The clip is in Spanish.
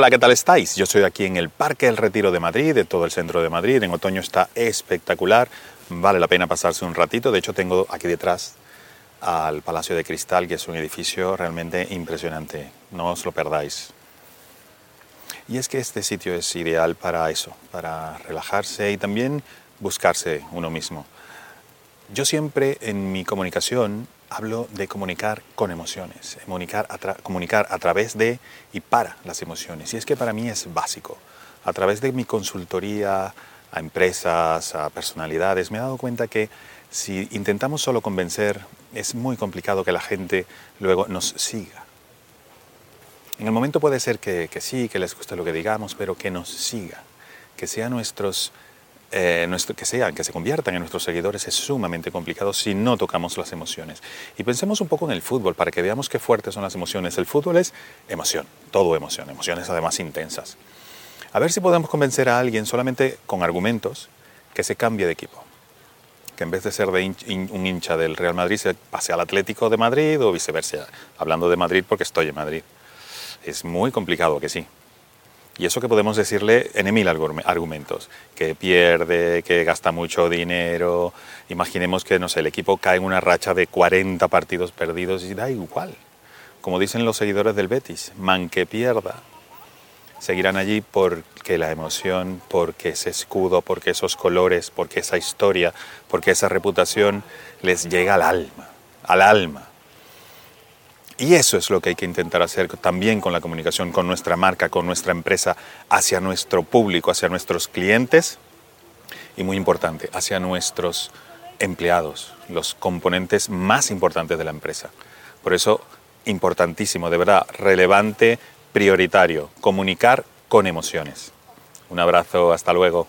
Hola, ¿qué tal estáis? Yo estoy aquí en el Parque del Retiro de Madrid, de todo el centro de Madrid. En otoño está espectacular, vale la pena pasarse un ratito. De hecho, tengo aquí detrás al Palacio de Cristal, que es un edificio realmente impresionante. No os lo perdáis. Y es que este sitio es ideal para eso, para relajarse y también buscarse uno mismo. Yo siempre en mi comunicación hablo de comunicar con emociones, comunicar a, comunicar a través de y para las emociones. Y es que para mí es básico. A través de mi consultoría a empresas, a personalidades, me he dado cuenta que si intentamos solo convencer, es muy complicado que la gente luego nos siga. En el momento puede ser que, sí, que les guste lo que digamos, pero que nos siga, que sean nuestros, eh, nuestro, que sean, que se conviertan en nuestros seguidores es sumamente complicado si no tocamos las emociones. Y pensemos un poco en el fútbol para que veamos qué fuertes son las emociones. El fútbol es emoción, todo emoción, emociones además intensas. A ver si podemos convencer a alguien solamente con argumentos que se cambie de equipo. Que en vez de ser un hincha del Real Madrid se pase al Atlético de Madrid o viceversa. Hablando de Madrid porque estoy en Madrid. Es muy complicado que sí. Y eso que podemos decirle en mil argumentos, que pierde, que gasta mucho dinero, imaginemos que, no sé, el equipo cae en una racha de 40 partidos perdidos y da igual. Como dicen los seguidores del Betis, man que pierda. Seguirán allí porque la emoción, porque ese escudo, porque esos colores, porque esa historia, porque esa reputación les llega al alma, al alma. Y eso es lo que hay que intentar hacer también con la comunicación, con nuestra marca, con nuestra empresa, hacia nuestro público, hacia nuestros clientes y muy importante, hacia nuestros empleados, los componentes más importantes de la empresa. Por eso, importantísimo, de verdad, relevante, prioritario, comunicar con emociones. Un abrazo, hasta luego.